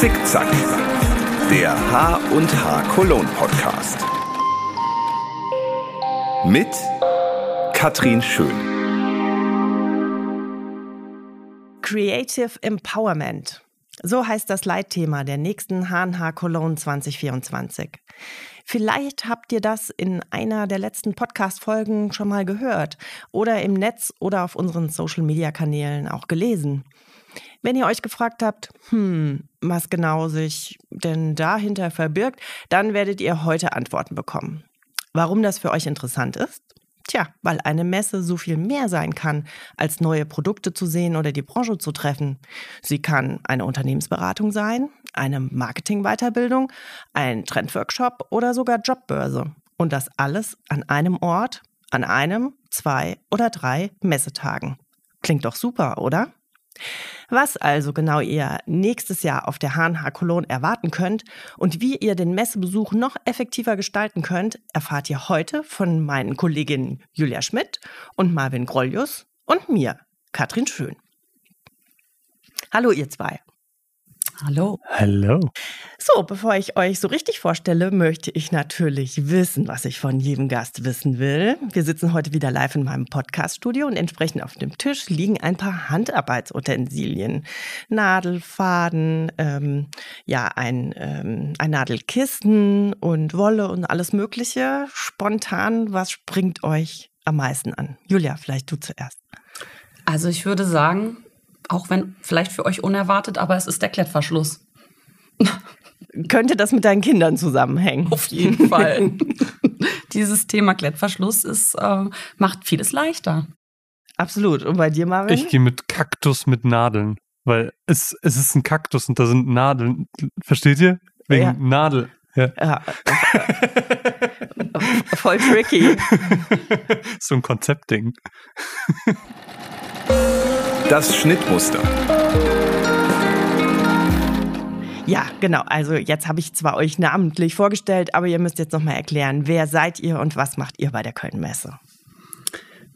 Zickzack, der H und H Cologne Podcast. Mit Katrin Schön. Creative Empowerment. So heißt das Leitthema der nächsten HNH Cologne 2024. Vielleicht habt ihr das in einer der letzten Podcast-Folgen schon mal gehört oder im Netz oder auf unseren Social-Media-Kanälen auch gelesen. Wenn ihr euch gefragt habt, hm, was genau sich denn dahinter verbirgt, dann werdet ihr heute Antworten bekommen. Warum das für euch interessant ist? Tja, weil eine Messe so viel mehr sein kann, als neue Produkte zu sehen oder die Branche zu treffen. Sie kann eine Unternehmensberatung sein, eine Marketing-Weiterbildung, ein Trendworkshop oder sogar Jobbörse. Und das alles an einem Ort, an einem, zwei oder drei Messetagen. Klingt doch super, oder? Was also genau ihr nächstes Jahr auf der HNH Cologne erwarten könnt und wie ihr den Messebesuch noch effektiver gestalten könnt, erfahrt ihr heute von meinen Kolleginnen Julia Schmidt und Marvin Grollius und mir, Katrin Schön. Hallo ihr zwei. Hallo. Hallo. So, bevor ich euch so richtig vorstelle, möchte ich natürlich wissen, was ich von jedem Gast wissen will. Wir sitzen heute wieder live in meinem Podcast-Studio und entsprechend auf dem Tisch liegen ein paar Handarbeitsutensilien. Nadel, Faden, ähm, ja, ein, ähm, ein Nadelkissen und Wolle und alles Mögliche. Spontan, was springt euch am meisten an? Julia, vielleicht du zuerst. Also ich würde sagen, auch wenn vielleicht für euch unerwartet, aber es ist der Klettverschluss. Könnte das mit deinen Kindern zusammenhängen? Auf jeden Fall. Dieses Thema Klettverschluss ist, äh, macht vieles leichter. Absolut. Und bei dir, Marvin? Ich gehe mit Kaktus mit Nadeln, weil es, es ist ein Kaktus und da sind Nadeln. Versteht ihr? Wegen ja. Nadel. Ja. ja. Voll tricky. so ein Konzeptding. Das Schnittmuster. Ja, genau. Also jetzt habe ich zwar euch namentlich vorgestellt, aber ihr müsst jetzt nochmal erklären, wer seid ihr und was macht ihr bei der Köln-Messe?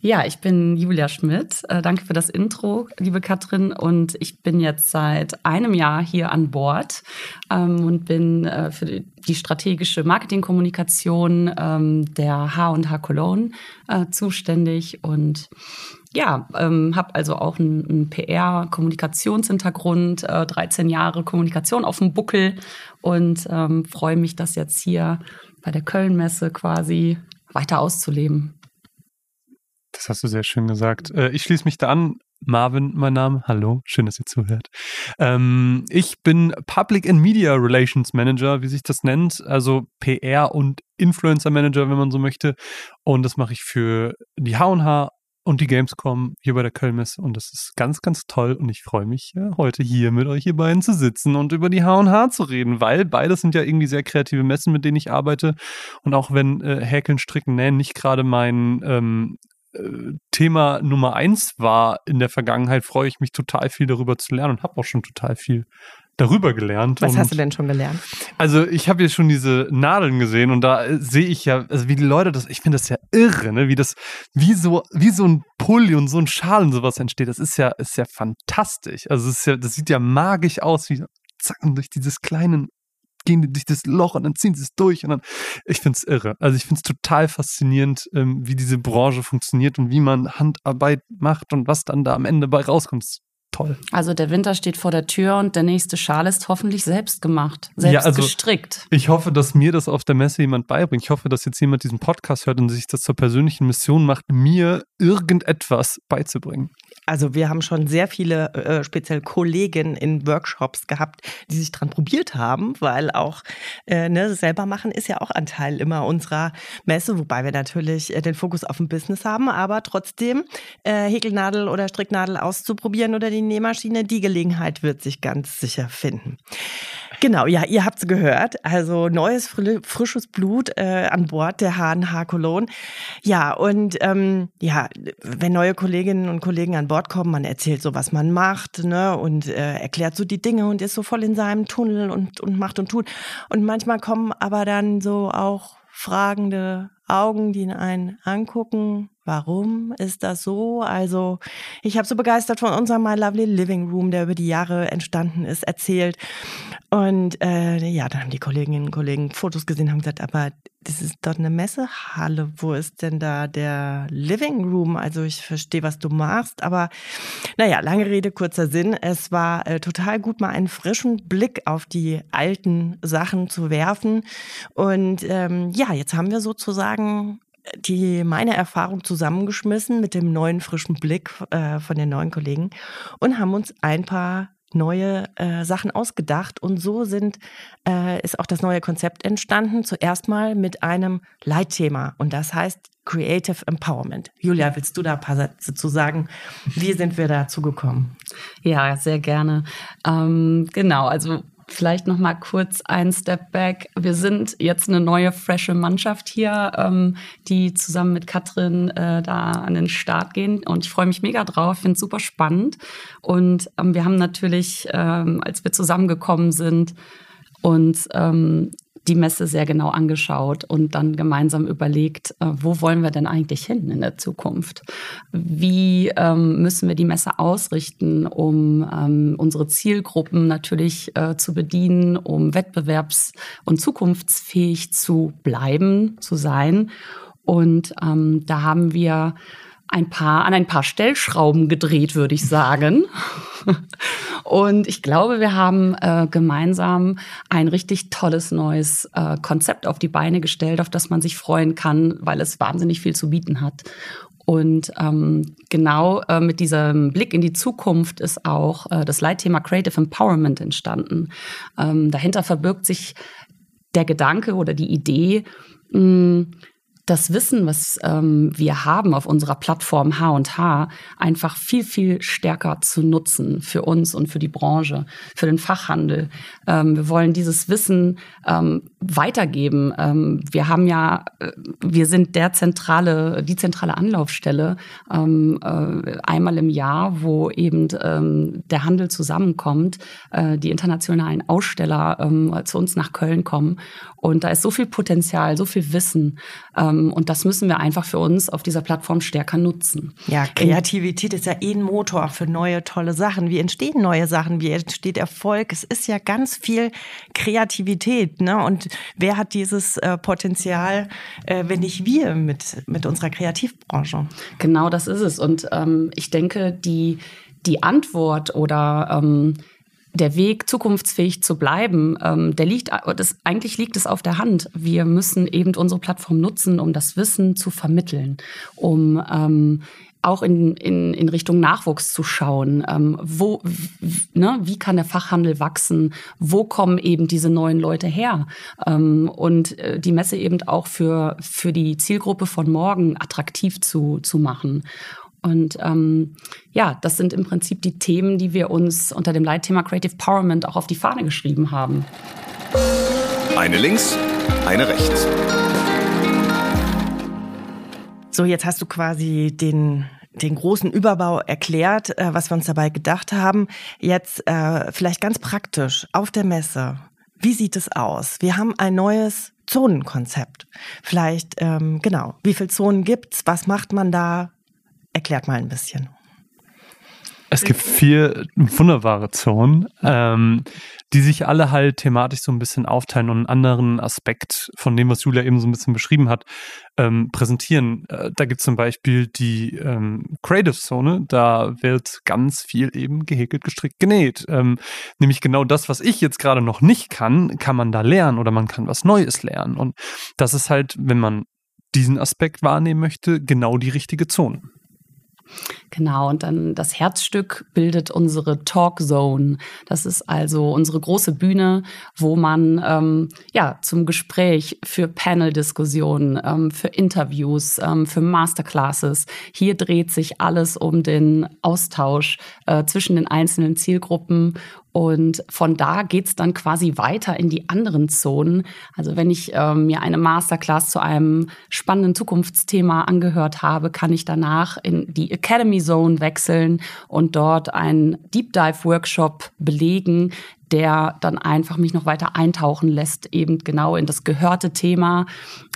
Ja, ich bin Julia Schmidt. Äh, danke für das Intro, liebe Katrin. Und ich bin jetzt seit einem Jahr hier an Bord ähm, und bin äh, für die strategische Marketingkommunikation ähm, der H&H Cologne äh, zuständig und ja, ähm, habe also auch einen, einen PR-Kommunikationshintergrund, äh, 13 Jahre Kommunikation auf dem Buckel und ähm, freue mich, das jetzt hier bei der Köln-Messe quasi weiter auszuleben. Das hast du sehr schön gesagt. Äh, ich schließe mich da an. Marvin, mein Name. Hallo, schön, dass ihr zuhört. Ähm, ich bin Public and Media Relations Manager, wie sich das nennt, also PR und Influencer Manager, wenn man so möchte. Und das mache ich für die H&H und die Gamescom hier bei der Kölnmesse. Und das ist ganz, ganz toll. Und ich freue mich ja, heute hier mit euch hier beiden zu sitzen und über die H&H zu reden, weil beides sind ja irgendwie sehr kreative Messen, mit denen ich arbeite. Und auch wenn äh, Häkeln, Stricken, Nähen nicht gerade mein ähm, äh, Thema Nummer eins war in der Vergangenheit, freue ich mich total viel darüber zu lernen und habe auch schon total viel darüber gelernt. Was hast du denn schon gelernt? Also ich habe jetzt schon diese Nadeln gesehen und da äh, sehe ich ja, also wie die Leute das, ich finde das ja irre, ne? wie das, wie so, wie so ein Pulli und so ein Schal und sowas entsteht. Das ist ja, ist ja fantastisch. Also es ist ja, das sieht ja magisch aus, wie zacken durch dieses kleinen gehen die durch das Loch und dann ziehen sie es durch und dann, ich finde es irre. Also ich finde es total faszinierend, ähm, wie diese Branche funktioniert und wie man Handarbeit macht und was dann da am Ende bei rauskommt toll. Also der Winter steht vor der Tür und der nächste Schal ist hoffentlich selbst gemacht, selbst ja, also gestrickt. Ich hoffe, dass mir das auf der Messe jemand beibringt. Ich hoffe, dass jetzt jemand diesen Podcast hört und sich das zur persönlichen Mission macht, mir irgendetwas beizubringen. Also wir haben schon sehr viele äh, speziell Kollegen in Workshops gehabt, die sich dran probiert haben, weil auch äh, ne, selber machen ist ja auch ein Teil immer unserer Messe, wobei wir natürlich äh, den Fokus auf dem Business haben, aber trotzdem äh, Häkelnadel oder Stricknadel auszuprobieren oder die Nähmaschine, die Gelegenheit wird sich ganz sicher finden. Genau, ja, ihr habt es gehört. Also neues, frisches Blut äh, an Bord der HNH Cologne. Ja, und ähm, ja, wenn neue Kolleginnen und Kollegen an Bord kommen, man erzählt so, was man macht, ne, und äh, erklärt so die Dinge und ist so voll in seinem Tunnel und, und macht und tut. Und manchmal kommen aber dann so auch fragende Augen, die einen angucken. Warum ist das so? Also, ich habe so begeistert von unserem My Lovely Living Room, der über die Jahre entstanden ist, erzählt. Und äh, ja, dann haben die Kolleginnen und Kollegen Fotos gesehen, haben gesagt, aber das ist dort eine Messehalle. Wo ist denn da der Living Room? Also ich verstehe, was du machst, aber naja, lange Rede, kurzer Sinn. Es war äh, total gut, mal einen frischen Blick auf die alten Sachen zu werfen. Und ähm, ja, jetzt haben wir sozusagen die meine Erfahrung zusammengeschmissen mit dem neuen frischen Blick äh, von den neuen Kollegen und haben uns ein paar neue äh, Sachen ausgedacht und so sind äh, ist auch das neue Konzept entstanden. Zuerst mal mit einem Leitthema und das heißt Creative Empowerment. Julia, willst du da ein paar Sätze zu sagen? Wie sind wir dazu gekommen? Ja, sehr gerne. Ähm, genau, also Vielleicht noch mal kurz ein Step back. Wir sind jetzt eine neue, frische Mannschaft hier, ähm, die zusammen mit Katrin äh, da an den Start gehen. Und ich freue mich mega drauf, finde es super spannend. Und ähm, wir haben natürlich, ähm, als wir zusammengekommen sind, uns ähm, die Messe sehr genau angeschaut und dann gemeinsam überlegt, äh, wo wollen wir denn eigentlich hin in der Zukunft? Wie ähm, müssen wir die Messe ausrichten, um ähm, unsere Zielgruppen natürlich äh, zu bedienen, um wettbewerbs- und zukunftsfähig zu bleiben, zu sein? Und ähm, da haben wir ein paar, an ein paar Stellschrauben gedreht, würde ich sagen. Und ich glaube, wir haben äh, gemeinsam ein richtig tolles neues äh, Konzept auf die Beine gestellt, auf das man sich freuen kann, weil es wahnsinnig viel zu bieten hat. Und ähm, genau äh, mit diesem Blick in die Zukunft ist auch äh, das Leitthema Creative Empowerment entstanden. Ähm, dahinter verbirgt sich der Gedanke oder die Idee, mh, das Wissen, was ähm, wir haben auf unserer Plattform H&H, einfach viel, viel stärker zu nutzen für uns und für die Branche, für den Fachhandel. Ähm, wir wollen dieses Wissen ähm, weitergeben. Ähm, wir haben ja, äh, wir sind der zentrale, die zentrale Anlaufstelle ähm, äh, einmal im Jahr, wo eben ähm, der Handel zusammenkommt, äh, die internationalen Aussteller zu uns nach Köln kommen. Und da ist so viel Potenzial, so viel Wissen. Ähm, und das müssen wir einfach für uns auf dieser Plattform stärker nutzen. Ja, Kreativität ist ja eh ein Motor für neue, tolle Sachen. Wie entstehen neue Sachen? Wie entsteht Erfolg? Es ist ja ganz viel Kreativität. Ne? Und wer hat dieses äh, Potenzial, äh, wenn nicht wir mit, mit unserer Kreativbranche? Genau das ist es. Und ähm, ich denke, die, die Antwort oder ähm, der Weg, zukunftsfähig zu bleiben, ähm, der liegt, das, eigentlich liegt es auf der Hand. Wir müssen eben unsere Plattform nutzen, um das Wissen zu vermitteln, um ähm, auch in, in, in Richtung Nachwuchs zu schauen. Ähm, wo, ne, wie kann der Fachhandel wachsen? Wo kommen eben diese neuen Leute her? Ähm, und äh, die Messe eben auch für, für die Zielgruppe von morgen attraktiv zu, zu machen. Und ähm, ja, das sind im Prinzip die Themen, die wir uns unter dem Leitthema Creative Empowerment auch auf die Fahne geschrieben haben. Eine links, eine rechts. So, jetzt hast du quasi den den großen Überbau erklärt, äh, was wir uns dabei gedacht haben. Jetzt äh, vielleicht ganz praktisch auf der Messe. Wie sieht es aus? Wir haben ein neues Zonenkonzept. Vielleicht, ähm, genau, wie viele Zonen gibt's? Was macht man da? Erklärt mal ein bisschen. Es gibt vier wunderbare Zonen, ähm, die sich alle halt thematisch so ein bisschen aufteilen und einen anderen Aspekt von dem, was Julia eben so ein bisschen beschrieben hat, ähm, präsentieren. Äh, da gibt es zum Beispiel die ähm, Creative Zone, da wird ganz viel eben gehäkelt, gestrickt, genäht. Ähm, nämlich genau das, was ich jetzt gerade noch nicht kann, kann man da lernen oder man kann was Neues lernen. Und das ist halt, wenn man diesen Aspekt wahrnehmen möchte, genau die richtige Zone. Genau, und dann das Herzstück bildet unsere Talk Zone. Das ist also unsere große Bühne, wo man ähm, ja zum Gespräch für Panel-Diskussionen, ähm, für Interviews, ähm, für Masterclasses. Hier dreht sich alles um den Austausch äh, zwischen den einzelnen Zielgruppen und von da geht's dann quasi weiter in die anderen Zonen. Also wenn ich äh, mir eine Masterclass zu einem spannenden Zukunftsthema angehört habe, kann ich danach in die Academy Zone wechseln und dort einen Deep Dive Workshop belegen, der dann einfach mich noch weiter eintauchen lässt, eben genau in das gehörte Thema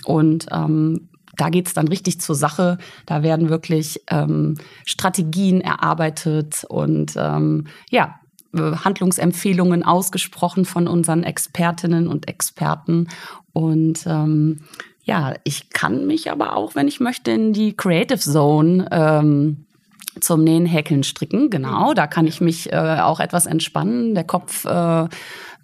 und ähm, da geht's dann richtig zur Sache. Da werden wirklich ähm, Strategien erarbeitet und ähm, ja, Handlungsempfehlungen ausgesprochen von unseren Expertinnen und Experten. Und ähm, ja, ich kann mich aber auch, wenn ich möchte, in die Creative Zone ähm, zum Nähen, Häkeln, Stricken. Genau, da kann ich mich äh, auch etwas entspannen. Der Kopf äh,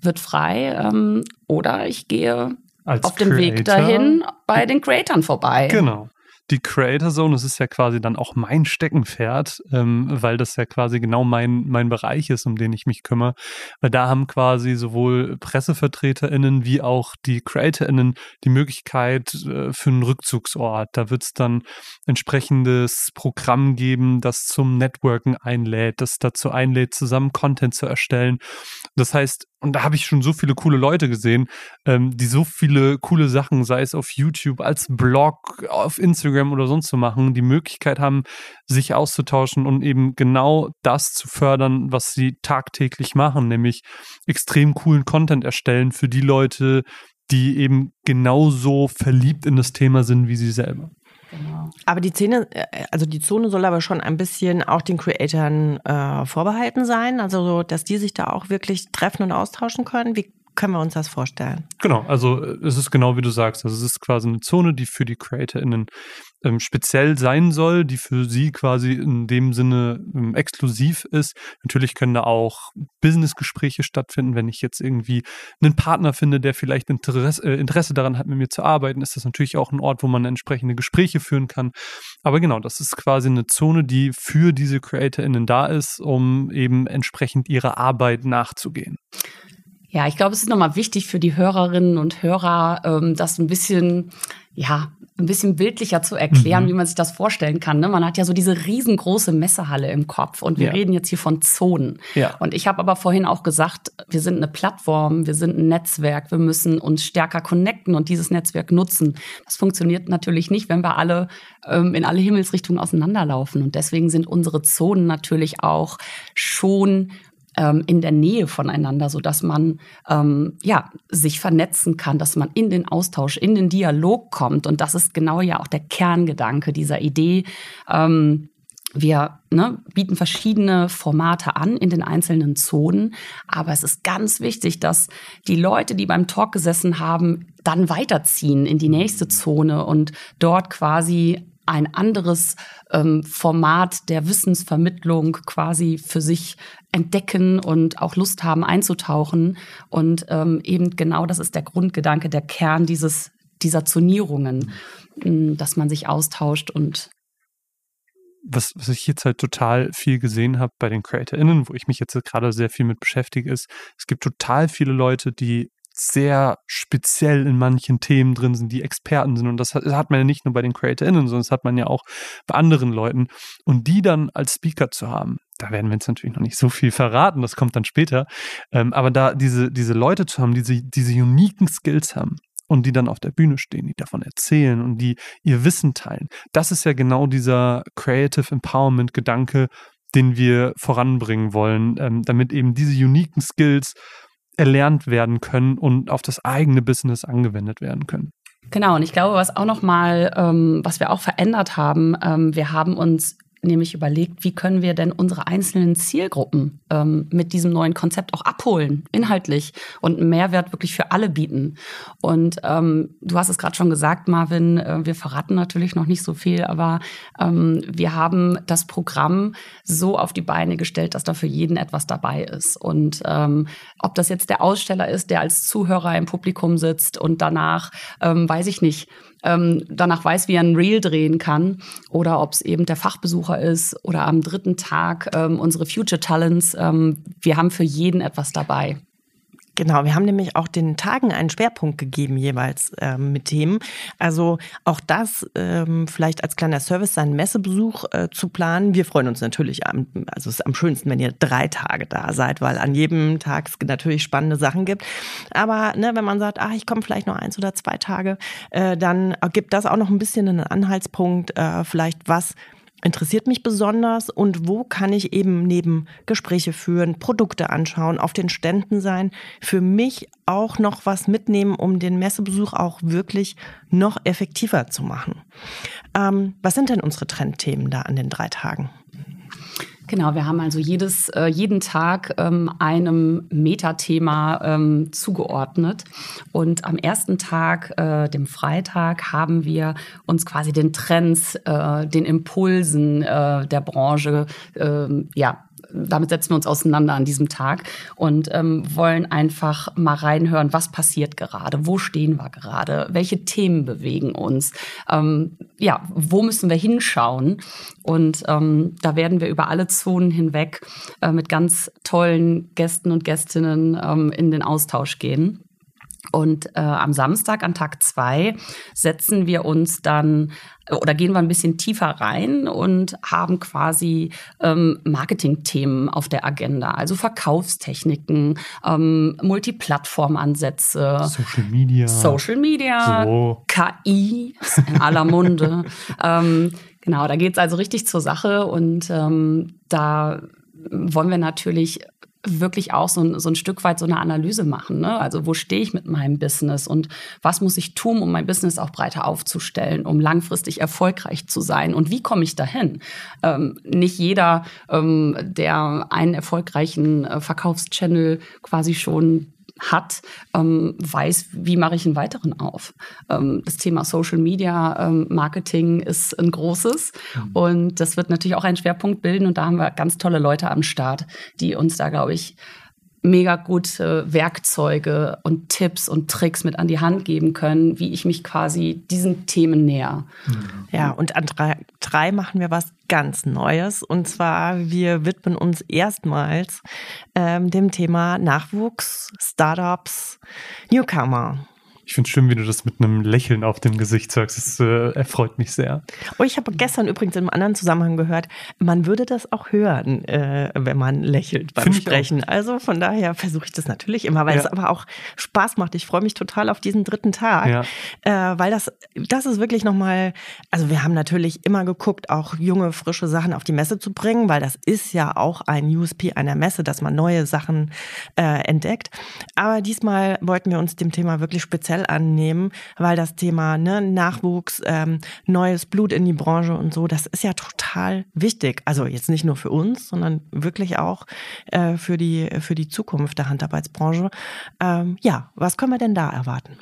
wird frei. Ähm, oder ich gehe Als auf dem Creator. Weg dahin bei den Creatoren vorbei. Genau die Creator Zone, das ist ja quasi dann auch mein Steckenpferd, ähm, weil das ja quasi genau mein, mein Bereich ist, um den ich mich kümmere. Weil da haben quasi sowohl PressevertreterInnen wie auch die CreatorInnen die Möglichkeit äh, für einen Rückzugsort. Da wird es dann entsprechendes Programm geben, das zum Networken einlädt, das dazu einlädt, zusammen Content zu erstellen. Das heißt, und da habe ich schon so viele coole Leute gesehen, ähm, die so viele coole Sachen, sei es auf YouTube, als Blog, auf Instagram oder sonst so machen, die Möglichkeit haben, sich auszutauschen und eben genau das zu fördern, was sie tagtäglich machen, nämlich extrem coolen Content erstellen für die Leute, die eben genauso verliebt in das Thema sind wie sie selber. Genau. Aber die Szene, äh, also die Zone soll aber schon ein bisschen auch den Creatoren äh, vorbehalten sein, also so, dass die sich da auch wirklich treffen und austauschen können. Wie können wir uns das vorstellen? Genau, also äh, es ist genau wie du sagst. Also es ist quasi eine Zone, die für die CreatorInnen ähm, speziell sein soll, die für sie quasi in dem Sinne ähm, exklusiv ist. Natürlich können da auch Businessgespräche stattfinden. Wenn ich jetzt irgendwie einen Partner finde, der vielleicht Interesse, äh, Interesse daran hat, mit mir zu arbeiten, ist das natürlich auch ein Ort, wo man entsprechende Gespräche führen kann. Aber genau, das ist quasi eine Zone, die für diese CreatorInnen da ist, um eben entsprechend ihrer Arbeit nachzugehen. Ja, ich glaube, es ist nochmal wichtig für die Hörerinnen und Hörer, ähm, das ein bisschen, ja, ein bisschen bildlicher zu erklären, mhm. wie man sich das vorstellen kann. Ne? Man hat ja so diese riesengroße Messehalle im Kopf und wir ja. reden jetzt hier von Zonen. Ja. Und ich habe aber vorhin auch gesagt, wir sind eine Plattform, wir sind ein Netzwerk, wir müssen uns stärker connecten und dieses Netzwerk nutzen. Das funktioniert natürlich nicht, wenn wir alle ähm, in alle Himmelsrichtungen auseinanderlaufen. Und deswegen sind unsere Zonen natürlich auch schon ähm, in der Nähe voneinander, so dass man ähm, ja sich vernetzen kann, dass man in den Austausch, in den Dialog kommt. Und das ist genau ja auch der Kerngedanke dieser Idee. Ähm, wir ne, bieten verschiedene Formate an in den einzelnen Zonen, aber es ist ganz wichtig, dass die Leute, die beim Talk gesessen haben, dann weiterziehen in die nächste Zone und dort quasi ein anderes ähm, Format der Wissensvermittlung quasi für sich entdecken und auch Lust haben einzutauchen. Und ähm, eben genau das ist der Grundgedanke, der Kern dieses, dieser Zonierungen, hm, dass man sich austauscht und was, was ich jetzt halt total viel gesehen habe bei den CreatorInnen, wo ich mich jetzt gerade sehr viel mit beschäftige, ist, es gibt total viele Leute, die sehr speziell in manchen Themen drin sind, die Experten sind. Und das hat, das hat man ja nicht nur bei den CreatorInnen, sondern das hat man ja auch bei anderen Leuten. Und die dann als Speaker zu haben, da werden wir jetzt natürlich noch nicht so viel verraten, das kommt dann später. Ähm, aber da diese, diese Leute zu haben, diese, diese uniken Skills haben, und die dann auf der Bühne stehen, die davon erzählen und die ihr Wissen teilen. Das ist ja genau dieser Creative Empowerment Gedanke, den wir voranbringen wollen, ähm, damit eben diese uniken Skills erlernt werden können und auf das eigene Business angewendet werden können. Genau, und ich glaube, was auch noch mal, ähm, was wir auch verändert haben, ähm, wir haben uns nämlich überlegt, wie können wir denn unsere einzelnen Zielgruppen ähm, mit diesem neuen Konzept auch abholen, inhaltlich und einen Mehrwert wirklich für alle bieten. Und ähm, du hast es gerade schon gesagt, Marvin, äh, wir verraten natürlich noch nicht so viel, aber ähm, wir haben das Programm so auf die Beine gestellt, dass da für jeden etwas dabei ist. Und ähm, ob das jetzt der Aussteller ist, der als Zuhörer im Publikum sitzt und danach, ähm, weiß ich nicht, ähm, danach weiß, wie er ein Reel drehen kann oder ob es eben der Fachbesucher ist oder am dritten Tag ähm, unsere Future Talents. Ähm, wir haben für jeden etwas dabei. Genau, wir haben nämlich auch den Tagen einen Schwerpunkt gegeben jeweils ähm, mit Themen. Also auch das ähm, vielleicht als kleiner Service, seinen Messebesuch äh, zu planen. Wir freuen uns natürlich, am, also es ist am schönsten, wenn ihr drei Tage da seid, weil an jedem Tag es natürlich spannende Sachen gibt. Aber ne, wenn man sagt, ach, ich komme vielleicht noch eins oder zwei Tage, äh, dann gibt das auch noch ein bisschen einen Anhaltspunkt, äh, vielleicht was interessiert mich besonders und wo kann ich eben neben Gespräche führen, Produkte anschauen, auf den Ständen sein, für mich auch noch was mitnehmen, um den Messebesuch auch wirklich noch effektiver zu machen. Ähm, was sind denn unsere Trendthemen da an den drei Tagen? Genau, wir haben also jedes, äh, jeden Tag ähm, einem Metathema ähm, zugeordnet. Und am ersten Tag, äh, dem Freitag, haben wir uns quasi den Trends, äh, den Impulsen der Branche ähm, ja, damit setzen wir uns auseinander an diesem Tag und ähm, wollen einfach mal reinhören, was passiert gerade, wo stehen wir gerade, welche Themen bewegen uns, ähm, ja, wo müssen wir hinschauen. Und ähm, da werden wir über alle Zonen hinweg äh, mit ganz tollen Gästen und Gästinnen ähm, in den Austausch gehen. Und äh, am Samstag, an Tag zwei, setzen wir uns dann oder gehen wir ein bisschen tiefer rein und haben quasi ähm, Marketing-Themen auf der Agenda, also Verkaufstechniken, ähm, Multiplattform-Ansätze, Social Media, Social Media, so. KI in aller Munde. ähm, genau, da geht es also richtig zur Sache und ähm, da wollen wir natürlich wirklich auch so ein, so ein Stück weit so eine Analyse machen. Ne? Also wo stehe ich mit meinem Business und was muss ich tun, um mein Business auch breiter aufzustellen, um langfristig erfolgreich zu sein und wie komme ich dahin? Ähm, nicht jeder, ähm, der einen erfolgreichen äh, Verkaufschannel quasi schon hat, ähm, weiß, wie mache ich einen weiteren auf. Ähm, das Thema Social Media ähm, Marketing ist ein großes mhm. und das wird natürlich auch einen Schwerpunkt bilden und da haben wir ganz tolle Leute am Start, die uns da, glaube ich, mega gute Werkzeuge und Tipps und Tricks mit an die Hand geben können, wie ich mich quasi diesen Themen näher. Ja, und an drei, drei machen wir was ganz Neues. Und zwar, wir widmen uns erstmals ähm, dem Thema Nachwuchs, Startups, Newcomer. Ich finde es schön, wie du das mit einem Lächeln auf dem Gesicht sagst. Das äh, erfreut mich sehr. Oh, ich habe gestern übrigens in einem anderen Zusammenhang gehört, man würde das auch hören, äh, wenn man lächelt beim Find Sprechen. Also von daher versuche ich das natürlich immer, weil ja. es aber auch Spaß macht. Ich freue mich total auf diesen dritten Tag, ja. äh, weil das, das ist wirklich nochmal, also wir haben natürlich immer geguckt, auch junge, frische Sachen auf die Messe zu bringen, weil das ist ja auch ein USP einer Messe, dass man neue Sachen äh, entdeckt. Aber diesmal wollten wir uns dem Thema wirklich speziell annehmen, weil das Thema ne, Nachwuchs, ähm, neues Blut in die Branche und so, das ist ja total wichtig. Also jetzt nicht nur für uns, sondern wirklich auch äh, für, die, für die Zukunft der Handarbeitsbranche. Ähm, ja, was können wir denn da erwarten?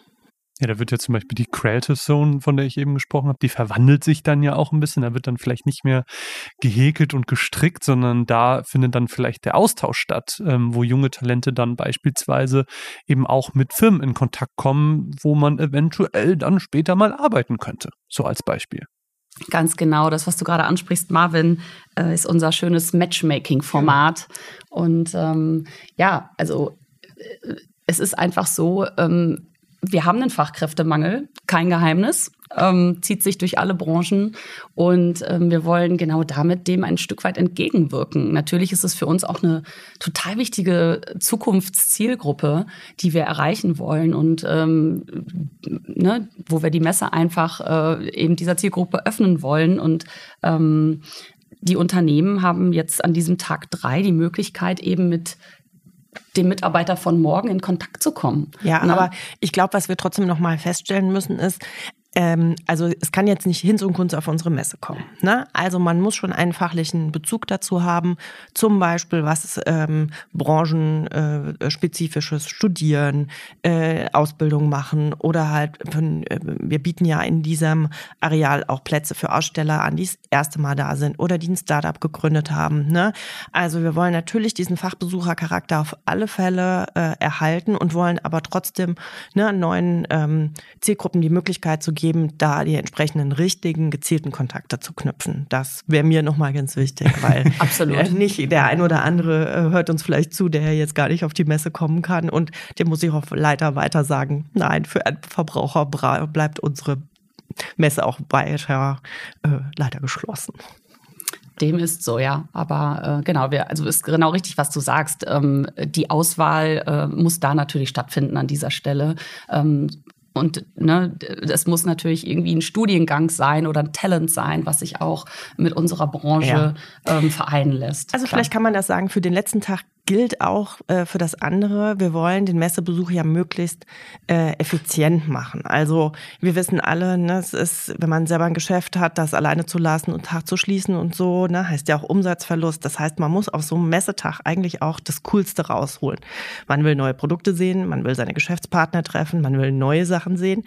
Ja, da wird ja zum Beispiel die Creative Zone, von der ich eben gesprochen habe, die verwandelt sich dann ja auch ein bisschen. Da wird dann vielleicht nicht mehr gehäkelt und gestrickt, sondern da findet dann vielleicht der Austausch statt, ähm, wo junge Talente dann beispielsweise eben auch mit Firmen in Kontakt kommen, wo man eventuell dann später mal arbeiten könnte. So als Beispiel. Ganz genau, das, was du gerade ansprichst, Marvin, äh, ist unser schönes Matchmaking-Format. Und ähm, ja, also äh, es ist einfach so, ähm, wir haben einen Fachkräftemangel, kein Geheimnis, ähm, zieht sich durch alle Branchen und ähm, wir wollen genau damit dem ein Stück weit entgegenwirken. Natürlich ist es für uns auch eine total wichtige Zukunftszielgruppe, die wir erreichen wollen und ähm, ne, wo wir die Messe einfach äh, eben dieser Zielgruppe öffnen wollen und ähm, die Unternehmen haben jetzt an diesem Tag drei die Möglichkeit, eben mit dem Mitarbeiter von morgen in Kontakt zu kommen. Ja, ne? aber ich glaube, was wir trotzdem noch mal feststellen müssen, ist, ähm, also es kann jetzt nicht Hinz und Kunst auf unsere Messe kommen. Ne? Also man muss schon einen fachlichen Bezug dazu haben, zum Beispiel was ähm, branchenspezifisches äh, Studieren, äh, Ausbildung machen oder halt, von, äh, wir bieten ja in diesem Areal auch Plätze für Aussteller an, die das erste Mal da sind oder die ein Startup gegründet haben. Ne? Also wir wollen natürlich diesen Fachbesuchercharakter auf alle Fälle äh, erhalten und wollen aber trotzdem ne, neuen ähm, Zielgruppen die Möglichkeit zu geben, geben, da die entsprechenden richtigen, gezielten Kontakte zu knüpfen. Das wäre mir nochmal ganz wichtig, weil Absolut. Äh, nicht der ein oder andere äh, hört uns vielleicht zu, der jetzt gar nicht auf die Messe kommen kann und dem muss ich auch leider weiter sagen, nein, für Verbraucher bleibt unsere Messe auch weiter äh, leider geschlossen. Dem ist so, ja. Aber äh, genau, wir, also ist genau richtig, was du sagst. Ähm, die Auswahl äh, muss da natürlich stattfinden an dieser Stelle. Ähm, und ne, das muss natürlich irgendwie ein Studiengang sein oder ein Talent sein, was sich auch mit unserer Branche ja. ähm, vereinen lässt. Also Klar. vielleicht kann man das sagen, für den letzten Tag gilt auch äh, für das andere. Wir wollen den Messebesuch ja möglichst äh, effizient machen. Also wir wissen alle, ne, es ist, wenn man selber ein Geschäft hat, das alleine zu lassen und Tag zu schließen und so, ne, heißt ja auch Umsatzverlust. Das heißt, man muss auf so einem Messetag eigentlich auch das Coolste rausholen. Man will neue Produkte sehen, man will seine Geschäftspartner treffen, man will neue Sachen sehen.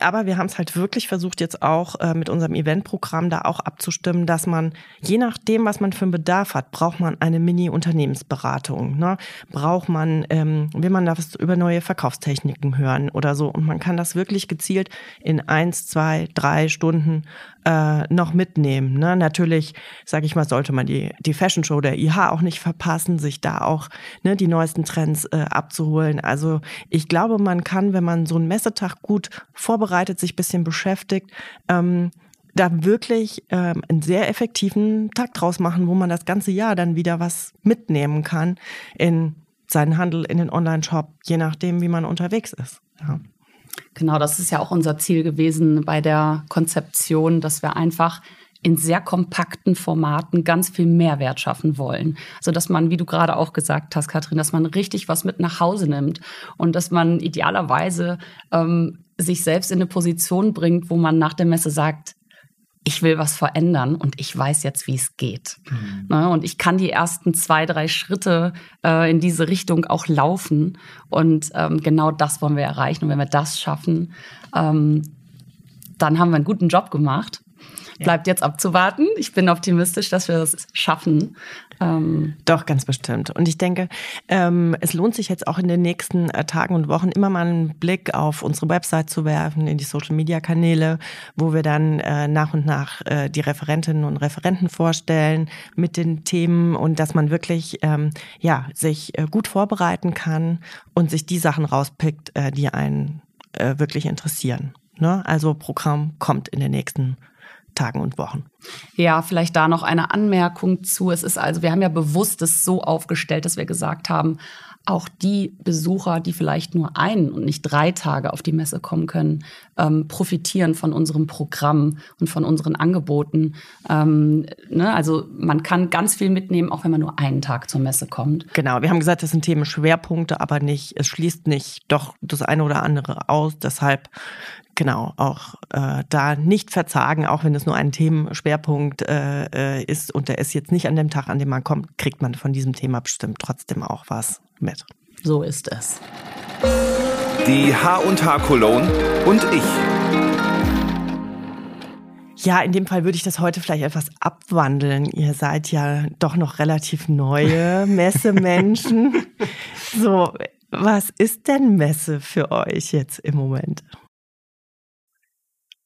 Aber wir haben es halt wirklich versucht, jetzt auch äh, mit unserem Eventprogramm da auch abzustimmen, dass man, je nachdem, was man für einen Bedarf hat, braucht man eine Mini-Unternehmensberatung. Ne? Braucht man, ähm, will man da was über neue Verkaufstechniken hören oder so. Und man kann das wirklich gezielt in eins, zwei, drei Stunden äh, noch mitnehmen. Ne? Natürlich, sage ich mal, sollte man die, die Fashion Show der IH auch nicht verpassen, sich da auch ne, die neuesten Trends äh, abzuholen. Also ich glaube, man kann, wenn man so einen Messetag gut vorbereitet, sich bisschen beschäftigt, ähm, da wirklich ähm, einen sehr effektiven Tag draus machen, wo man das ganze Jahr dann wieder was mitnehmen kann in seinen Handel, in den Online-Shop, je nachdem, wie man unterwegs ist. Ja. Genau, das ist ja auch unser Ziel gewesen bei der Konzeption, dass wir einfach in sehr kompakten Formaten ganz viel Mehrwert schaffen wollen. So dass man, wie du gerade auch gesagt hast, Katrin, dass man richtig was mit nach Hause nimmt und dass man idealerweise ähm, sich selbst in eine Position bringt, wo man nach der Messe sagt, ich will was verändern und ich weiß jetzt, wie es geht. Mhm. Ne, und ich kann die ersten zwei, drei Schritte äh, in diese Richtung auch laufen. Und ähm, genau das wollen wir erreichen. Und wenn wir das schaffen, ähm, dann haben wir einen guten Job gemacht. Bleibt jetzt abzuwarten. Ich bin optimistisch, dass wir das schaffen. Ähm Doch, ganz bestimmt. Und ich denke, ähm, es lohnt sich jetzt auch in den nächsten äh, Tagen und Wochen immer mal einen Blick auf unsere Website zu werfen, in die Social-Media-Kanäle, wo wir dann äh, nach und nach äh, die Referentinnen und Referenten vorstellen mit den Themen und dass man wirklich ähm, ja, sich äh, gut vorbereiten kann und sich die Sachen rauspickt, äh, die einen äh, wirklich interessieren. Ne? Also Programm kommt in den nächsten Tagen und Wochen. Ja, vielleicht da noch eine Anmerkung zu. Es ist also, wir haben ja bewusst es so aufgestellt, dass wir gesagt haben, auch die Besucher, die vielleicht nur ein und nicht drei Tage auf die Messe kommen können, ähm, profitieren von unserem Programm und von unseren Angeboten. Ähm, ne? Also man kann ganz viel mitnehmen, auch wenn man nur einen Tag zur Messe kommt. Genau, wir haben gesagt, das sind Themenschwerpunkte, aber nicht, es schließt nicht doch das eine oder andere aus. Deshalb genau auch äh, da nicht verzagen, auch wenn es nur ein Themenschwerpunkt äh, äh, ist und der ist jetzt nicht an dem Tag, an dem man kommt, kriegt man von diesem Thema bestimmt trotzdem auch was mit. So ist es. Die H&H Cologne und ich. Ja, in dem Fall würde ich das heute vielleicht etwas abwandeln. Ihr seid ja doch noch relativ neue Messemenschen. so, was ist denn Messe für euch jetzt im Moment?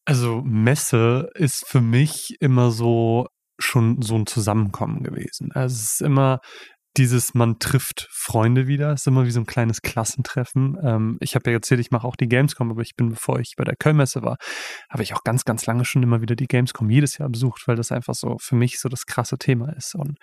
Also Messe ist für mich immer so schon so ein Zusammenkommen gewesen. Also es ist immer dieses, man trifft Freunde wieder, es ist immer wie so ein kleines Klassentreffen. Ähm, ich habe ja erzählt, ich mache auch die Gamescom, aber ich bin, bevor ich bei der Kölnmesse war, habe ich auch ganz, ganz lange schon immer wieder die Gamescom jedes Jahr besucht, weil das einfach so für mich so das krasse Thema ist. Und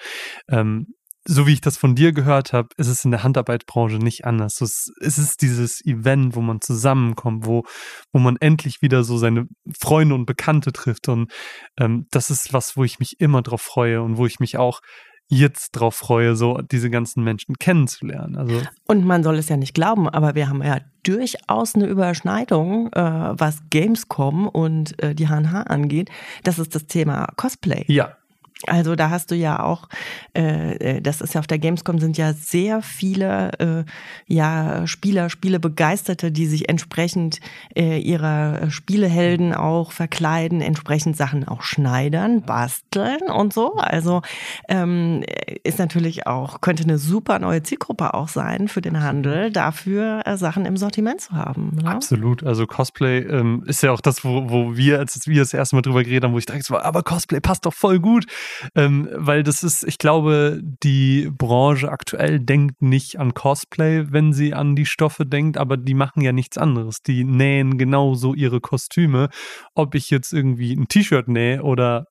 ähm, so wie ich das von dir gehört habe, ist es in der Handarbeitbranche nicht anders. Es ist dieses Event, wo man zusammenkommt, wo, wo man endlich wieder so seine Freunde und Bekannte trifft. Und ähm, das ist was, wo ich mich immer drauf freue und wo ich mich auch jetzt drauf freue, so diese ganzen Menschen kennenzulernen. Also und man soll es ja nicht glauben, aber wir haben ja durchaus eine Überschneidung, äh, was Gamescom und äh, die HNH angeht. Das ist das Thema Cosplay. Ja, also da hast du ja auch, äh, äh, das ist ja auf der Gamescom sind ja sehr viele äh, ja Spieler, Spielebegeisterte, die sich entsprechend äh, ihrer Spielehelden auch verkleiden, entsprechend Sachen auch schneidern, basteln und so. Also ähm, ist natürlich auch könnte eine super neue Zielgruppe auch sein für den Handel, dafür äh, Sachen im Sortiment zu haben. Ne? Absolut. Also Cosplay ähm, ist ja auch das, wo, wo wir als wir das erste Mal drüber geredet haben, wo ich war, aber Cosplay passt doch voll gut ähm, weil das ist, ich glaube, die Branche aktuell denkt nicht an Cosplay, wenn sie an die Stoffe denkt, aber die machen ja nichts anderes. Die nähen genauso ihre Kostüme. Ob ich jetzt irgendwie ein T-Shirt nähe oder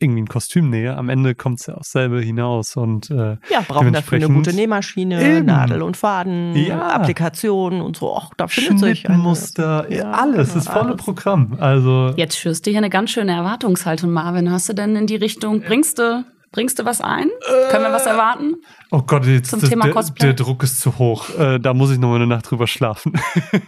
irgendwie ein Kostüm nähe. Am Ende kommt es ja auch selber hinaus. Und, äh, ja, brauchen dafür eine gute Nähmaschine, Eben. Nadel und Faden, Ja. Applikationen und so. Och, da findet sich Schnittenmuster, Ja, alles, das volle alles. Programm. Also Jetzt schürst du hier eine ganz schöne Erwartungshaltung, Marvin. Hast du denn in die Richtung, bringst du, bringst du was ein? Können wir was erwarten? Oh Gott, jetzt Zum das, Thema der, Cosplay? der Druck ist zu hoch. Äh, da muss ich noch mal eine Nacht drüber schlafen.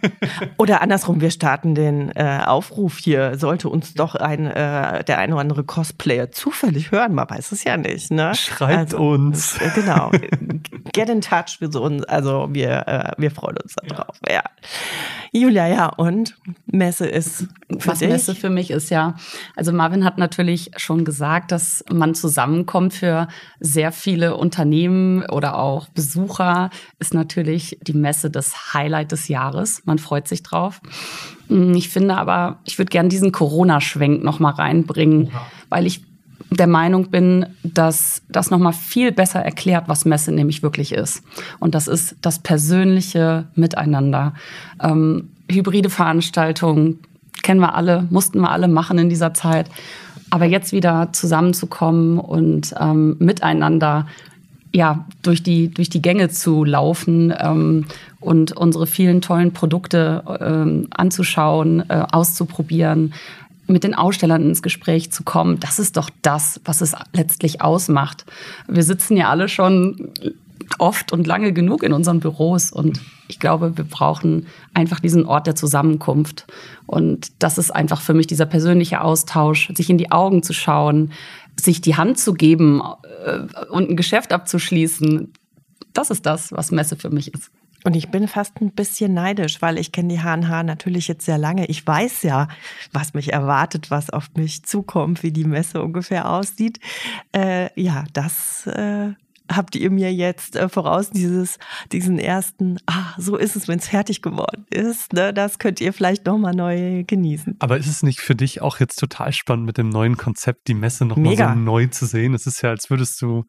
Oder andersrum, wir starten den äh, Aufruf hier. Sollte uns doch ein, äh, der eine oder andere Cosplayer zufällig hören, man weiß es ja nicht. Ne? Schreibt uns. äh, Genau. Get in touch with uns. Also wir, äh, wir freuen uns darauf. Ja. Julia, ja, und Messe ist für Was dich? Messe für mich ist, ja. Also Marvin hat natürlich schon gesagt, dass man zusammenkommt für sehr viele Unternehmen oder auch Besucher, ist natürlich die Messe das Highlight des Jahres. Man freut sich drauf. Mm, Ich finde aber, ich würde gerne diesen Corona-Schwenk noch mal reinbringen, weil ich der Meinung bin, dass das noch mal viel besser erklärt, was Messe nämlich wirklich ist. Und das ist das persönliche Miteinander. Ähm, hybride Veranstaltungen kennen wir alle, mussten wir alle machen in dieser Zeit. Aber jetzt wieder zusammenzukommen und ähm, miteinander ja, durch die, durch die Gänge zu laufen ähm, und unsere vielen tollen Produkte ähm, anzuschauen, äh, auszuprobieren, mit den Ausstellern ins Gespräch zu kommen, das ist doch das, was es letztlich ausmacht. Wir sitzen ja alle schon oft und lange genug in unseren Büros und ich glaube, wir brauchen einfach diesen Ort der Zusammenkunft. Und das ist einfach für mich dieser persönliche Austausch, sich in die Augen zu schauen, sich die Hand zu geben äh, und ein Geschäft abzuschließen. Das ist das, was Messe für mich ist. Und ich bin fast ein bisschen neidisch, weil ich kenne die H&H natürlich jetzt sehr lange. Ich weiß ja, was mich erwartet, was auf mich zukommt, wie die Messe ungefähr aussieht. Äh, ja, das äh, habt ihr mir jetzt äh, voraus, dieses, diesen ersten, ah, so ist es, wenn es fertig geworden ist. Ne? Das könnt ihr vielleicht nochmal neu genießen. Aber ist es nicht für dich auch jetzt total spannend mit dem neuen Konzept, die Messe nochmal so neu zu sehen? Es ist ja, als würdest du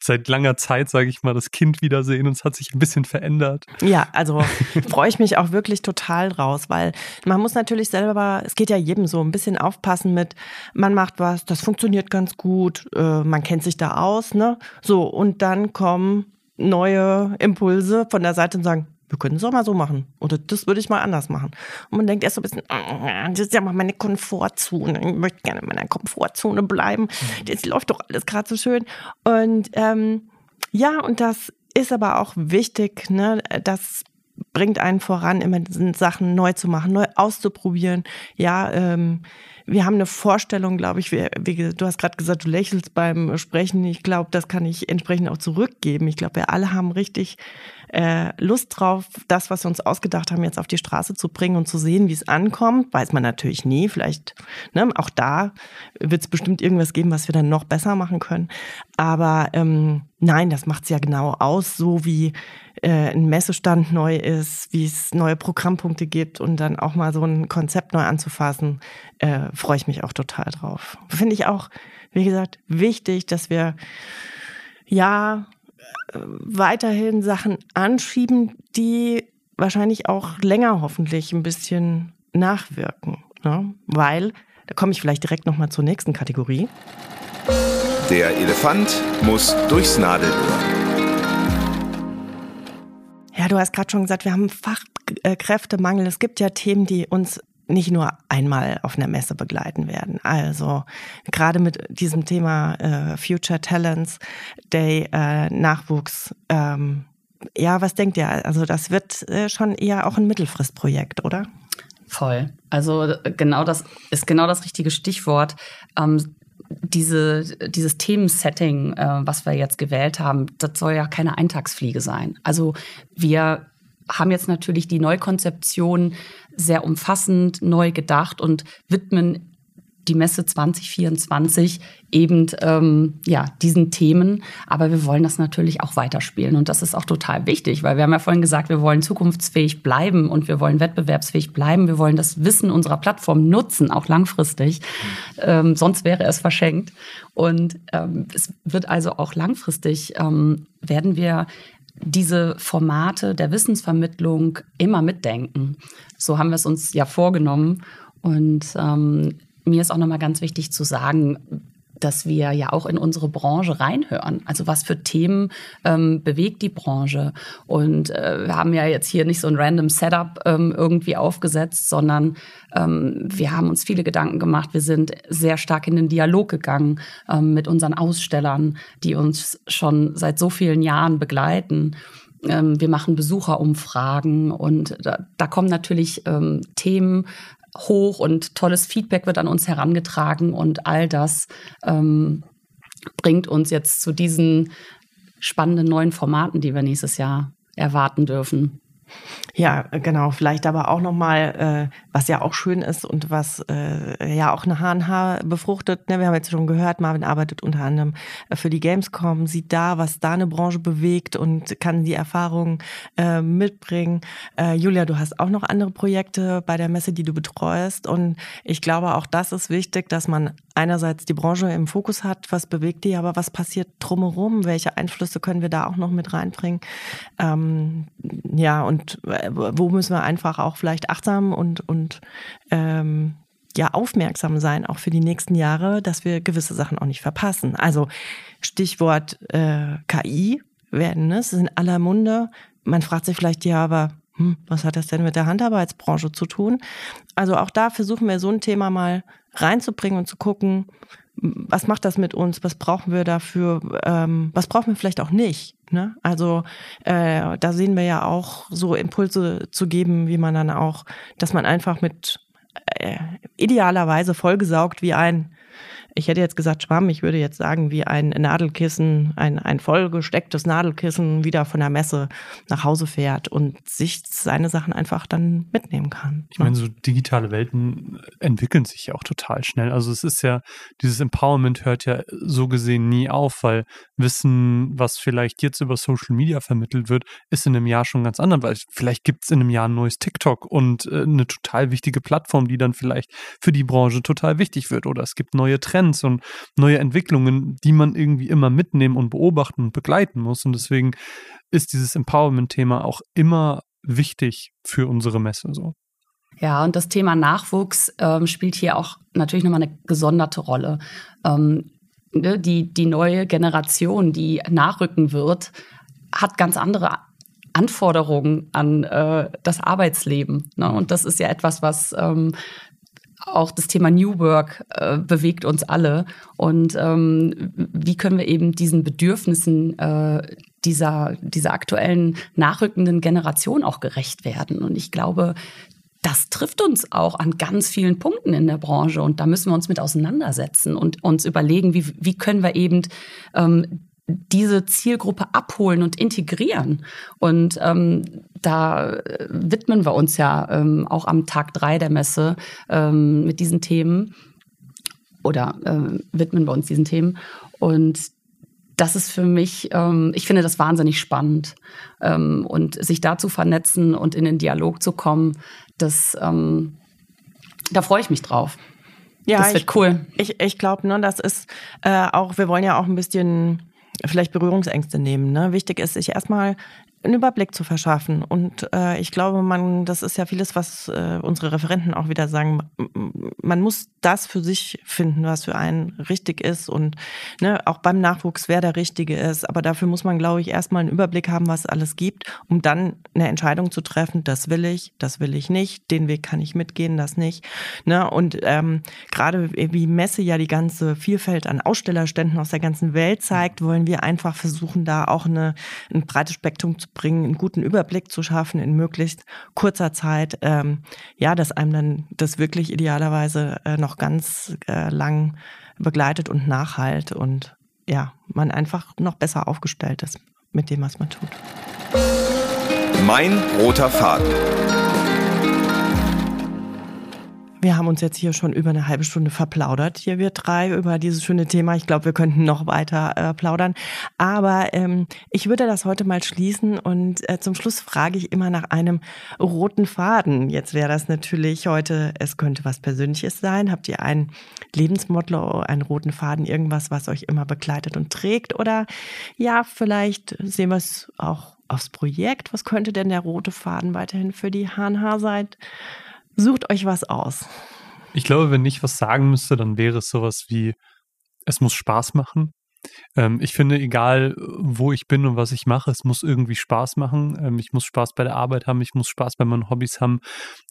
seit langer Zeit, sage ich mal, das Kind wiedersehen und es hat sich ein bisschen verändert. Ja, also freue ich mich auch wirklich total draus, weil man muss natürlich selber, es geht ja jedem so, ein bisschen aufpassen mit, man macht was, das funktioniert ganz gut, äh, man kennt sich da aus, ne? So, und dann kommen neue Impulse von der Seite und sagen, wir können es auch mal so machen. Oder das würde ich mal anders machen. Und man denkt erst so ein bisschen, "Ah, das ist ja mal meine Komfortzone. Ich möchte gerne in meiner Komfortzone bleiben. Das läuft doch alles gerade so schön. Und ähm, ja, und das ist aber auch wichtig, ne? Das bringt einen voran, immer Sachen neu zu machen, neu auszuprobieren. Ja, ähm, wir haben eine Vorstellung, glaube ich, wie, wie, du hast gerade gesagt, du lächelst beim Sprechen. Ich glaube, das kann ich entsprechend auch zurückgeben. Ich glaube, wir alle haben richtig äh, Lust drauf, das, was wir uns ausgedacht haben, jetzt auf die Straße zu bringen und zu sehen, wie es ankommt. Weiß man natürlich nie. Vielleicht, ne, auch da wird es bestimmt irgendwas geben, was wir dann noch besser machen können. Aber ähm, nein, das macht es ja genau aus, so wie äh, ein Messestand neu ist, wie es neue Programmpunkte gibt und dann auch mal so ein Konzept neu anzufassen, äh, freue ich mich auch total drauf. Finde ich auch, wie gesagt, wichtig, dass wir ja äh, weiterhin Sachen anschieben, die wahrscheinlich auch länger hoffentlich ein bisschen nachwirken. Ne? Weil, da komme ich vielleicht direkt nochmal zur nächsten Kategorie. Der Elefant muss durchs Nadelöhr. Ja, du hast gerade schon gesagt, wir haben Fachkräftemangel. Es gibt ja Themen, die uns nicht nur einmal auf einer Messe begleiten werden. Also gerade mit diesem Thema äh, Future Talents Day, äh, Nachwuchs. Ähm, ja, was denkt ihr? Also das wird äh, schon eher auch ein Mittelfristprojekt, oder? Voll. Also äh, genau das ist genau das richtige Stichwort. Ähm, diese, dieses Themensetting, äh, was wir jetzt gewählt haben, das soll ja keine Eintagsfliege sein. Also wir haben jetzt natürlich die Neukonzeption sehr umfassend neu gedacht und widmen die Messe 2024 eben ähm, ja, diesen Themen. Aber wir wollen das natürlich auch weiterspielen. Und das ist auch total wichtig, weil wir haben ja vorhin gesagt, wir wollen zukunftsfähig bleiben und wir wollen wettbewerbsfähig bleiben. Wir wollen das Wissen unserer Plattform nutzen, auch langfristig. Ähm, sonst wäre es verschenkt. Und ähm, es wird also auch langfristig, ähm, werden wir diese Formate der Wissensvermittlung immer mitdenken. So haben wir es uns ja vorgenommen. Und ähm, mir ist auch nochmal ganz wichtig zu sagen, dass wir ja auch in unsere Branche reinhören. Also was für Themen ähm, bewegt die Branche? Und äh, wir haben ja jetzt hier nicht so ein random Setup ähm, irgendwie aufgesetzt, sondern ähm, wir haben uns viele Gedanken gemacht. Wir sind sehr stark in den Dialog gegangen ähm, mit unseren Ausstellern, die uns schon seit so vielen Jahren begleiten. Ähm, wir machen Besucherumfragen und da, da kommen natürlich ähm, Themen hoch und tolles Feedback wird an uns herangetragen und all das ähm, bringt uns jetzt zu diesen spannenden neuen Formaten, die wir nächstes Jahr erwarten dürfen. Ja, genau. Vielleicht aber auch nochmal, äh, was ja auch schön ist und was äh, ja auch eine HNH befruchtet. Ne? Wir haben jetzt schon gehört, Marvin arbeitet unter anderem äh, für die Gamescom, sieht da, was da eine Branche bewegt und kann die Erfahrungen äh, mitbringen. Äh, Julia, du hast auch noch andere Projekte bei der Messe, die du betreust. Und ich glaube, auch das ist wichtig, dass man einerseits die Branche im Fokus hat, was bewegt die, aber was passiert drumherum? Welche Einflüsse können wir da auch noch mit reinbringen? Ähm, ja, und äh, wo müssen wir einfach auch vielleicht achtsam und, und ähm, ja aufmerksam sein, auch für die nächsten Jahre, dass wir gewisse Sachen auch nicht verpassen. Also Stichwort äh, KI werden, ne? es ist in aller Munde. Man fragt sich vielleicht, ja, aber hm, was hat das denn mit der Handarbeitsbranche zu tun? Also auch da versuchen wir so ein Thema mal reinzubringen und zu gucken, was macht das mit uns? Was brauchen wir dafür? Ähm, was brauchen wir vielleicht auch nicht? Ne? Also äh, da sehen wir ja auch so Impulse zu geben, wie man dann auch, dass man einfach mit äh, idealerweise vollgesaugt wie ein ich hätte jetzt gesagt Schwamm, ich würde jetzt sagen, wie ein Nadelkissen, ein, ein vollgestecktes Nadelkissen wieder von der Messe nach Hause fährt und sich seine Sachen einfach dann mitnehmen kann. Ich meine, so digitale Welten entwickeln sich ja auch total schnell. Also es ist ja, dieses Empowerment hört ja so gesehen nie auf, weil Wissen, was vielleicht jetzt über Social Media vermittelt wird, ist in einem Jahr schon ganz anders, weil vielleicht gibt es in einem Jahr ein neues TikTok und äh, eine total wichtige Plattform, die dann vielleicht für die Branche total wichtig wird. Oder es gibt neue Trends Trends und neue Entwicklungen, die man irgendwie immer mitnehmen und beobachten und begleiten muss. Und deswegen ist dieses Empowerment-Thema auch immer wichtig für unsere Messe so. Ja, und das Thema Nachwuchs ähm, spielt hier auch natürlich nochmal eine gesonderte Rolle. Ähm, ne, die, die neue Generation, die nachrücken wird, hat ganz andere Anforderungen an äh, das Arbeitsleben. Ne? Und das ist ja etwas, was ähm, auch das Thema New Work äh, bewegt uns alle. Und ähm, wie können wir eben diesen Bedürfnissen äh, dieser, dieser aktuellen nachrückenden Generation auch gerecht werden? Und ich glaube, das trifft uns auch an ganz vielen Punkten in der Branche und da müssen wir uns mit auseinandersetzen und uns überlegen, wie, wie können wir eben ähm, diese Zielgruppe abholen und integrieren. Und ähm, da äh, widmen wir uns ja ähm, auch am Tag drei der Messe ähm, mit diesen Themen oder äh, widmen wir uns diesen Themen. Und das ist für mich, ähm, ich finde das wahnsinnig spannend. Ähm, und sich da zu vernetzen und in den Dialog zu kommen, das, ähm, da freue ich mich drauf. Ja, das wird ich, cool. Ich, ich glaube, ne, das ist äh, auch, wir wollen ja auch ein bisschen vielleicht Berührungsängste nehmen. Ne? Wichtig ist, sich erstmal einen Überblick zu verschaffen. Und äh, ich glaube, man, das ist ja vieles, was äh, unsere Referenten auch wieder sagen. Man muss das für sich finden, was für einen richtig ist und ne, auch beim Nachwuchs, wer der Richtige ist. Aber dafür muss man, glaube ich, erstmal einen Überblick haben, was es alles gibt, um dann eine Entscheidung zu treffen. Das will ich, das will ich nicht, den Weg kann ich mitgehen, das nicht. Ne? Und ähm, gerade wie Messe ja die ganze Vielfalt an Ausstellerständen aus der ganzen Welt zeigt, wollen wir einfach versuchen, da auch eine, ein breites Spektrum zu bringen, einen guten Überblick zu schaffen in möglichst kurzer Zeit. Ähm, ja, dass einem dann das wirklich idealerweise äh, noch ganz äh, lang begleitet und nachhalt und ja, man einfach noch besser aufgestellt ist mit dem, was man tut. Mein roter Faden. Wir haben uns jetzt hier schon über eine halbe Stunde verplaudert, hier wir drei, über dieses schöne Thema. Ich glaube, wir könnten noch weiter äh, plaudern. Aber ähm, ich würde das heute mal schließen und äh, zum Schluss frage ich immer nach einem roten Faden. Jetzt wäre das natürlich heute, es könnte was Persönliches sein. Habt ihr ein Lebensmotto, einen roten Faden, irgendwas, was euch immer begleitet und trägt? Oder ja, vielleicht sehen wir es auch aufs Projekt. Was könnte denn der rote Faden weiterhin für die HNH sein? Sucht euch was aus. Ich glaube, wenn ich was sagen müsste, dann wäre es sowas wie, es muss Spaß machen. Ähm, ich finde, egal wo ich bin und was ich mache, es muss irgendwie Spaß machen. Ähm, ich muss Spaß bei der Arbeit haben, ich muss Spaß bei meinen Hobbys haben.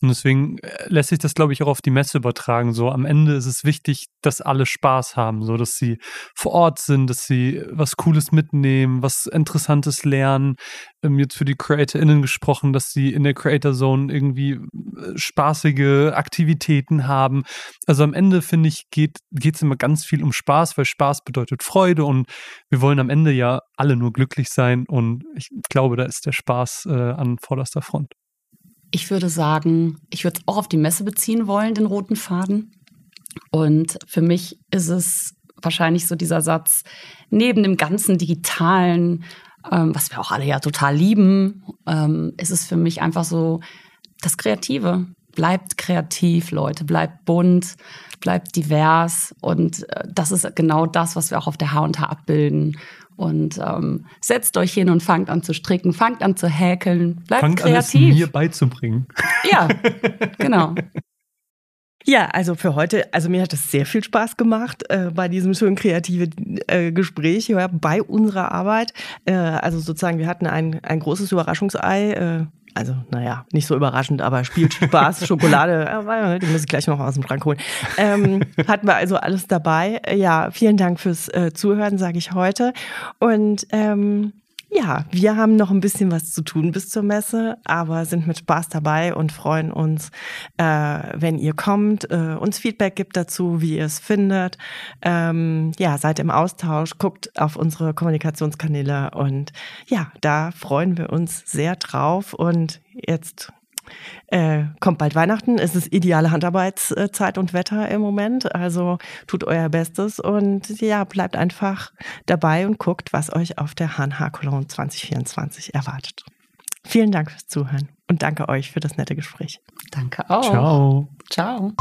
Und deswegen äh, lässt sich das, glaube ich, auch auf die Messe übertragen. So am Ende ist es wichtig, dass alle Spaß haben, so dass sie vor Ort sind, dass sie was Cooles mitnehmen, was Interessantes lernen. Ähm, jetzt für die CreatorInnen gesprochen, dass sie in der Creator Zone irgendwie äh, spaßige Aktivitäten haben. Also am Ende, finde ich, geht es immer ganz viel um Spaß, weil Spaß bedeutet Freude und wir wollen am Ende ja alle nur glücklich sein und ich glaube, da ist der Spaß äh, an vorderster Front. Ich würde sagen, ich würde es auch auf die Messe beziehen wollen, den roten Faden. Und für mich ist es wahrscheinlich so dieser Satz, neben dem ganzen digitalen, ähm, was wir auch alle ja total lieben, ähm, ist es für mich einfach so das Kreative. Bleibt kreativ, Leute, bleibt bunt, bleibt divers und äh, das ist genau das, was wir auch auf der H&H abbilden. Und ähm, setzt euch hin und fangt an zu stricken, fangt an zu häkeln, bleibt fangt kreativ. An, es mir beizubringen. Ja, genau. Ja, also für heute, also mir hat es sehr viel Spaß gemacht äh, bei diesem schönen kreativen äh, Gespräch ja, bei unserer Arbeit. Äh, also sozusagen, wir hatten ein, ein großes Überraschungsei. Äh, also, naja, nicht so überraschend, aber spielt Spaß, Schokolade, äh, die muss ich gleich noch aus dem Schrank holen. Ähm, hatten wir also alles dabei. Ja, vielen Dank fürs äh, Zuhören, sage ich heute. Und ähm, ja, wir haben noch ein bisschen was zu tun bis zur Messe, aber sind mit Spaß dabei und freuen uns, äh, wenn ihr kommt, äh, uns Feedback gibt dazu, wie ihr es findet. Ähm, ja, seid im Austausch, guckt auf unsere Kommunikationskanäle und ja, da freuen wir uns sehr drauf. Und jetzt äh, kommt bald Weihnachten, es ist ideale Handarbeitszeit und Wetter im Moment, also tut euer Bestes und ja, bleibt einfach dabei und guckt, was euch auf der HNH Cologne 2024 erwartet. Vielen Dank fürs Zuhören und danke euch für das nette Gespräch. Danke auch. Ciao. Ciao.